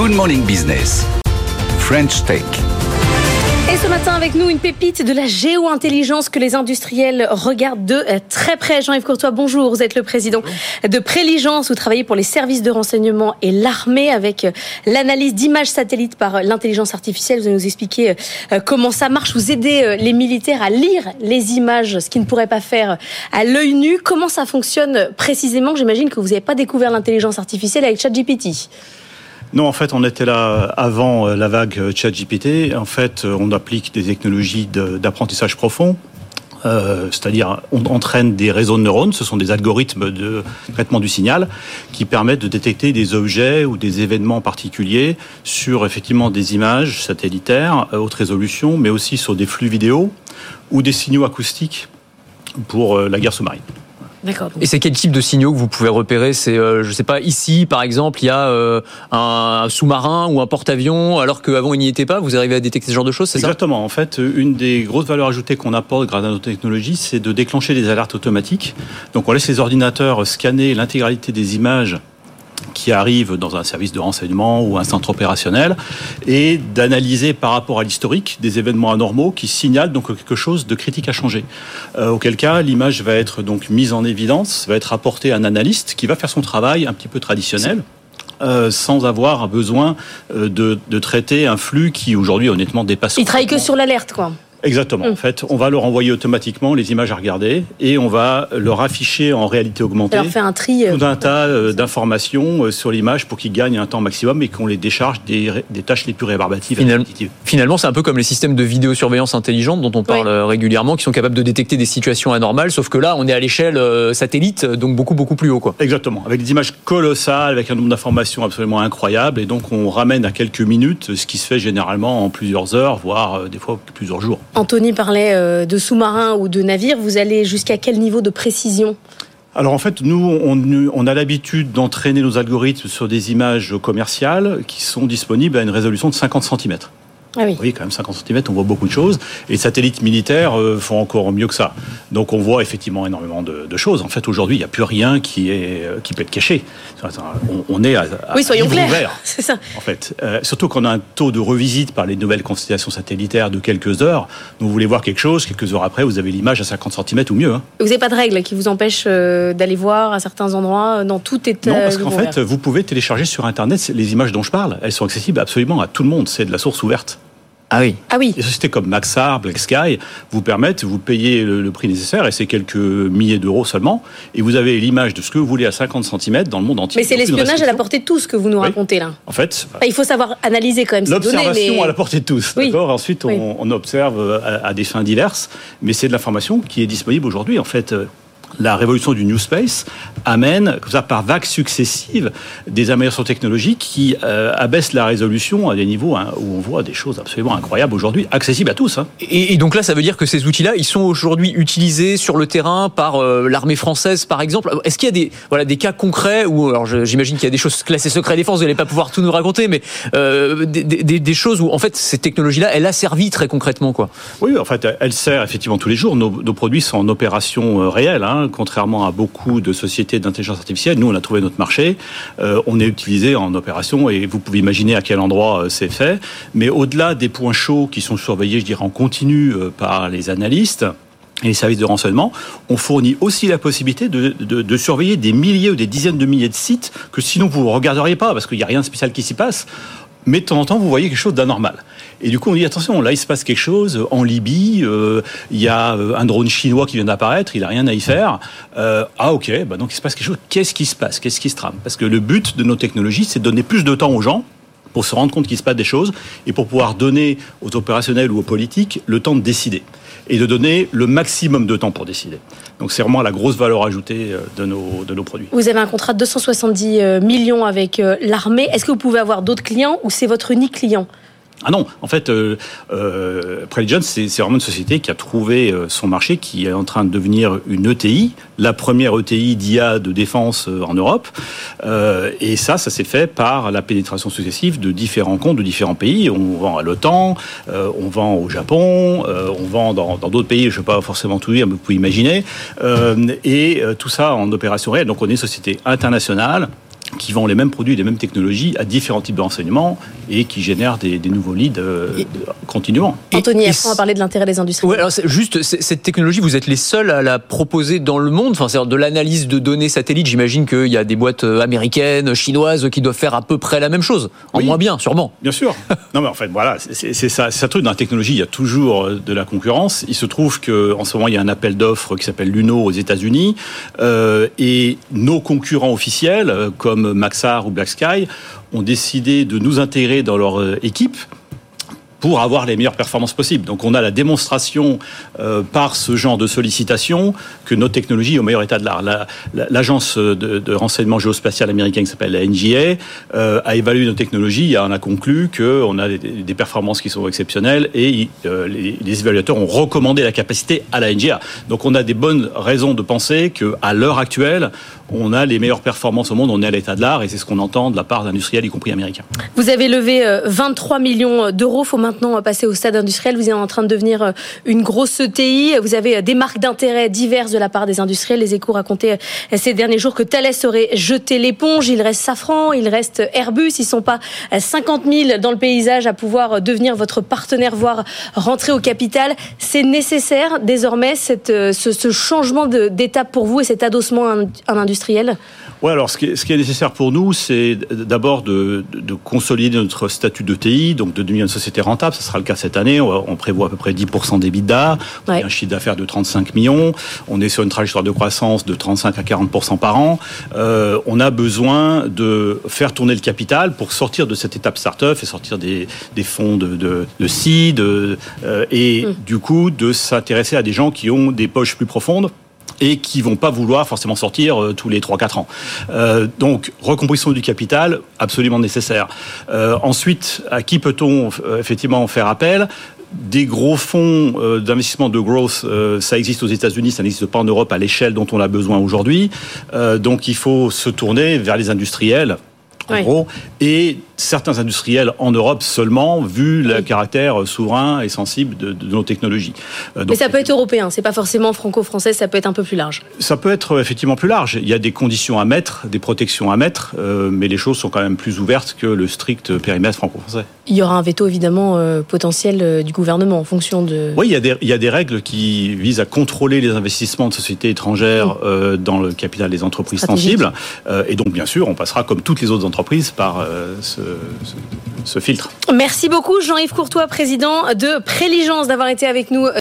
Good Morning Business. French Tech. Et ce matin avec nous une pépite de la géo-intelligence que les industriels regardent de euh, très près. Jean-Yves Courtois, bonjour. Vous êtes le président de Préligence. Vous travaillez pour les services de renseignement et l'armée avec euh, l'analyse d'images satellites par euh, l'intelligence artificielle. Vous allez nous expliquer comment ça marche. Vous aidez les militaires à lire les images, ce qu'ils ne pourraient pas faire à l'œil nu. Comment ça fonctionne précisément? J'imagine que vous n'avez pas découvert l'intelligence artificielle avec ChatGPT. Non, en fait, on était là avant euh, la vague euh, ChatGPT. En fait, euh, on applique des technologies d'apprentissage profond. c'est-à-dire on entraîne des réseaux de neurones, ce sont des algorithmes de traitement du signal qui permettent de détecter des objets ou des événements particuliers sur effectivement des images satellitaires haute résolution, mais aussi sur des flux vidéo ou des signaux acoustiques pour la guerre sous-marine. Et c'est quel type de signaux que vous pouvez repérer? C'est, euh, je sais pas, ici par exemple, il y a euh, un sous-marin ou un porte-avions, alors qu'avant il n'y était pas? Vous arrivez à détecter ce genre de choses, c'est ça? Exactement. En fait, une des grosses valeurs ajoutées qu'on apporte grâce à nos technologies, c'est de déclencher des alertes automatiques. Donc on laisse les ordinateurs scanner l'intégralité des images qui arrivent dans un service de renseignement ou un centre opérationnel et d'analyser par rapport à l'historique des événements anormaux qui signalent donc quelque chose de critique à changer. Euh, auquel cas, l'image va être donc mise en évidence, va être apportée à un analyste qui va faire son travail un petit peu traditionnel. Euh, sans avoir besoin euh, de, de, traiter un flux qui aujourd'hui honnêtement dépasse. Il travaille que sur l'alerte, quoi. Exactement. En mm. fait, on va leur envoyer automatiquement les images à regarder et on va leur afficher en réalité augmentée leur fait un tri, euh, tout un tas euh, d'informations euh, sur l'image pour qu'ils gagnent un temps maximum et qu'on les décharge des, tâches les plus rébarbatives. finalement, c'est un peu comme les systèmes de vidéosurveillance intelligente dont on parle régulièrement, qui sont capables de détecter des situations anormales, sauf que là, on est à l'échelle satellite, donc beaucoup beaucoup plus haut. Quoi. Exactement. Avec des images colossales, avec un nombre d'informations absolument incroyable, et donc on ramène à quelques minutes ce qui se fait généralement en plusieurs heures, voire des fois plusieurs jours. Anthony parlait euh, de sous-marins ou de navires. Vous allez jusqu'à quel niveau de précision? Alors en fait, nous, on, a l'habitude d'entraîner nos algorithmes sur des images commerciales qui sont disponibles à une résolution de 50 cm. Ah oui. oui. quand même 50 cm, on voit beaucoup de choses. Et les satellites militaires euh, font encore mieux que ça. Donc on voit effectivement énormément de, choses. En fait, aujourd'hui, il n'y a plus rien qui, est, euh, qui peut être caché. On, est à, oui, soyons clairs. C'est ça. En fait, euh, surtout qu'on a un taux de revisite par les nouvelles constellations satellitaires de quelques heures. Donc, vous voulez voir quelque chose, quelques heures après, vous avez l'image à 50 cm ou mieux. Hein. Vous n'avez pas de règles qui vous empêchent d'aller voir à certains endroits dans tout état Non, parce qu'en fait, vous pouvez télécharger sur Internet les images dont je parle. Elles sont accessibles absolument à tout le monde. C'est de la source ouverte. Ah oui. Ah oui. Les sociétés comme Maxar, Black Sky vous permettent, vous payez le, prix nécessaire et c'est quelques milliers d'euros seulement. Et vous avez l'image de ce que vous voulez à 50 cm dans le monde entier. Mais c'est l'espionnage à la portée de tous que vous nous racontez là. En fait. il faut savoir analyser quand même ces données. L'observation à la portée de tous. D'accord? Ensuite, on, observe à, à, des fins diverses, mais c'est de l'information qui est disponible aujourd'hui. En fait, la révolution du New Space amène, comme ça, par vagues successives, des améliorations technologiques qui euh, abaissent la résolution à des niveaux hein, où on voit des choses absolument incroyables aujourd'hui, accessibles à tous. Hein. Et, donc là, ça veut dire que ces outils-là, ils sont aujourd'hui utilisés sur le terrain par euh, l'armée française, par exemple. Est-ce qu'il y a des, voilà, des cas concrets où, alors j'imagine qu'il y a des choses classées secret défense, vous n'allez pas pouvoir tout nous raconter, mais euh, des, des, des, choses où, en fait, cette technologie-là, elle a servi très concrètement, quoi? Oui, en fait, elle sert effectivement tous les jours. Nos, nos produits sont en opération réelle. Hein, contrairement à beaucoup de sociétés d'intelligence artificielle, nous, on a trouvé notre marché, euh, on est utilisé en opération et vous pouvez imaginer à quel endroit euh, c'est fait. Mais au-delà des points chauds qui sont surveillés, je dirais, en continu euh, par les analystes, et les services de renseignement, on fournit aussi la possibilité de, de, surveiller des milliers ou des dizaines de milliers de sites que sinon vous ne regarderiez pas parce qu'il n'y a rien de spécial qui s'y passe mais de temps en temps, vous voyez quelque chose d'anormal. Et du coup, on dit attention, là, il se passe quelque chose en Libye. Euh, il y a euh, un drone chinois qui vient d'apparaître. Il a rien à y faire. Euh, ah, ok. Bah, donc, il se passe quelque chose. Qu'est-ce qui se passe? Qu'est-ce qui se trame? Parce que le but de nos technologies, c'est de donner plus de temps aux gens pour se rendre compte qu'il se passe des choses et pour pouvoir donner aux opérationnels ou aux politiques le temps de décider et de donner le maximum de temps pour décider. Donc c'est vraiment la grosse valeur ajoutée euh, de nos, de nos produits. Vous avez un contrat de 270 euh, millions avec euh, l'armée. Est-ce que vous pouvez avoir d'autres clients ou c'est votre unique client? Ah non, en fait, euh, euh, c'est vraiment une société qui a trouvé euh, son marché, qui est en train de devenir une ETI, la première ETI d'IA de défense euh, en Europe. Euh, et ça, ça s'est fait par la pénétration successive de différents comptes de différents pays. On vend à l'OTAN, on vend au Japon, on vend dans d'autres pays, je ne vais pas forcément tout dire, mais vous pouvez imaginer. et tout ça en opération réelle. Donc on est une société internationale qui vend les mêmes produits, les mêmes technologies à différents types de renseignements et qui génèrent des, nouveaux leads euh, continuellement. Anthony, et, on va parler de l'intérêt des industries. Ouais, alors juste cette technologie, vous êtes les seuls à la proposer dans le monde. Enfin, c'est de l'analyse de données satellites. J'imagine qu'il y a des boîtes euh, américaines, chinoises qui doivent faire à peu près la même chose, en moins bien, sûrement. Bien sûr. non, mais en fait, voilà, c'est ça, ça truc dans la technologie. Il y a toujours euh, de la concurrence. Il se trouve que en ce moment, il y a un appel d'offres qui s'appelle Luno aux États-Unis, euh, et nos concurrents officiels, comme Maxar ou Black Sky ont décidé de nous intégrer dans leur euh, équipe pour avoir les meilleures performances possibles. Donc on a la démonstration euh, par ce genre de sollicitation que notre technologie est au meilleur état de l'art. L'agence de, renseignement géospatial américaine qui s'appelle la NGA euh, a évalué nos technologies et en a conclu qu'on a des, performances qui sont exceptionnelles et euh, les, évaluateurs ont recommandé la capacité à la NGA. Donc on a des bonnes raisons de penser qu'à l'heure actuelle, on a les meilleures performances au monde, on est à l'état de l'art et c'est ce qu'on entend de la part d'industriels, y compris américains. Vous avez levé 23 millions d'euros. Faut maintenant passer au stade industriel. Vous êtes en train de devenir euh, une grosse ETI. Vous avez euh, des marques d'intérêt diverses de la part des industriels. Les échos racontaient euh, ces derniers jours que Thales aurait jeté l'éponge. Il reste Safran, il reste Airbus. Ils sont pas 50 000 dans le paysage à pouvoir devenir votre partenaire, voire rentrer au capital. C'est nécessaire désormais cette, ce, changement d'étape pour vous et cet adossement en industriel? Oui, alors ce qui, est, nécessaire pour nous, c'est d'abord de, de, consolider notre statut de TI, donc de devenir une société rentable. Ce sera le cas cette année. On, prévoit à peu près 10% d'EBITDA. On a un chiffre d'affaires de 35 millions. On est sur une trajectoire de croissance de 35 à 40% par an. Euh, on a besoin de faire tourner le capital pour sortir de cette étape start-up et sortir des, des fonds de, de, de seed euh, et mm. du coup de s'intéresser à des gens qui ont des poches plus profondes et qui vont pas vouloir forcément sortir euh, tous les 3-4 ans. Euh, donc, recomposition du capital, absolument nécessaire. Euh, ensuite, à qui peut-on effectivement faire appel? Des gros fonds d'investissement de growth, ça existe aux États-Unis, ça n'existe pas en Europe à l'échelle dont on a besoin aujourd'hui. donc il faut se tourner vers les industriels, en gros, et certains industriels en Europe seulement, vu le caractère souverain et sensible de, nos technologies. Euh, Mais ça peut être européen, c'est pas forcément franco-français, ça peut être un peu plus large. Ça peut être euh, effectivement plus large. Il y a des conditions à mettre, des protections à mettre, euh, mais les choses sont quand même plus ouvertes que le strict périmètre franco-français. Il y aura un veto évidemment potentiel du gouvernement en fonction de. Oui, il y, a des, il y a des règles qui visent à contrôler les investissements de sociétés étrangères dans le capital des entreprises sensibles. et donc, bien sûr, on passera comme toutes les autres entreprises par ce filtre. Merci beaucoup Jean-Yves Courtois, président de Préligence, d'avoir été avec nous.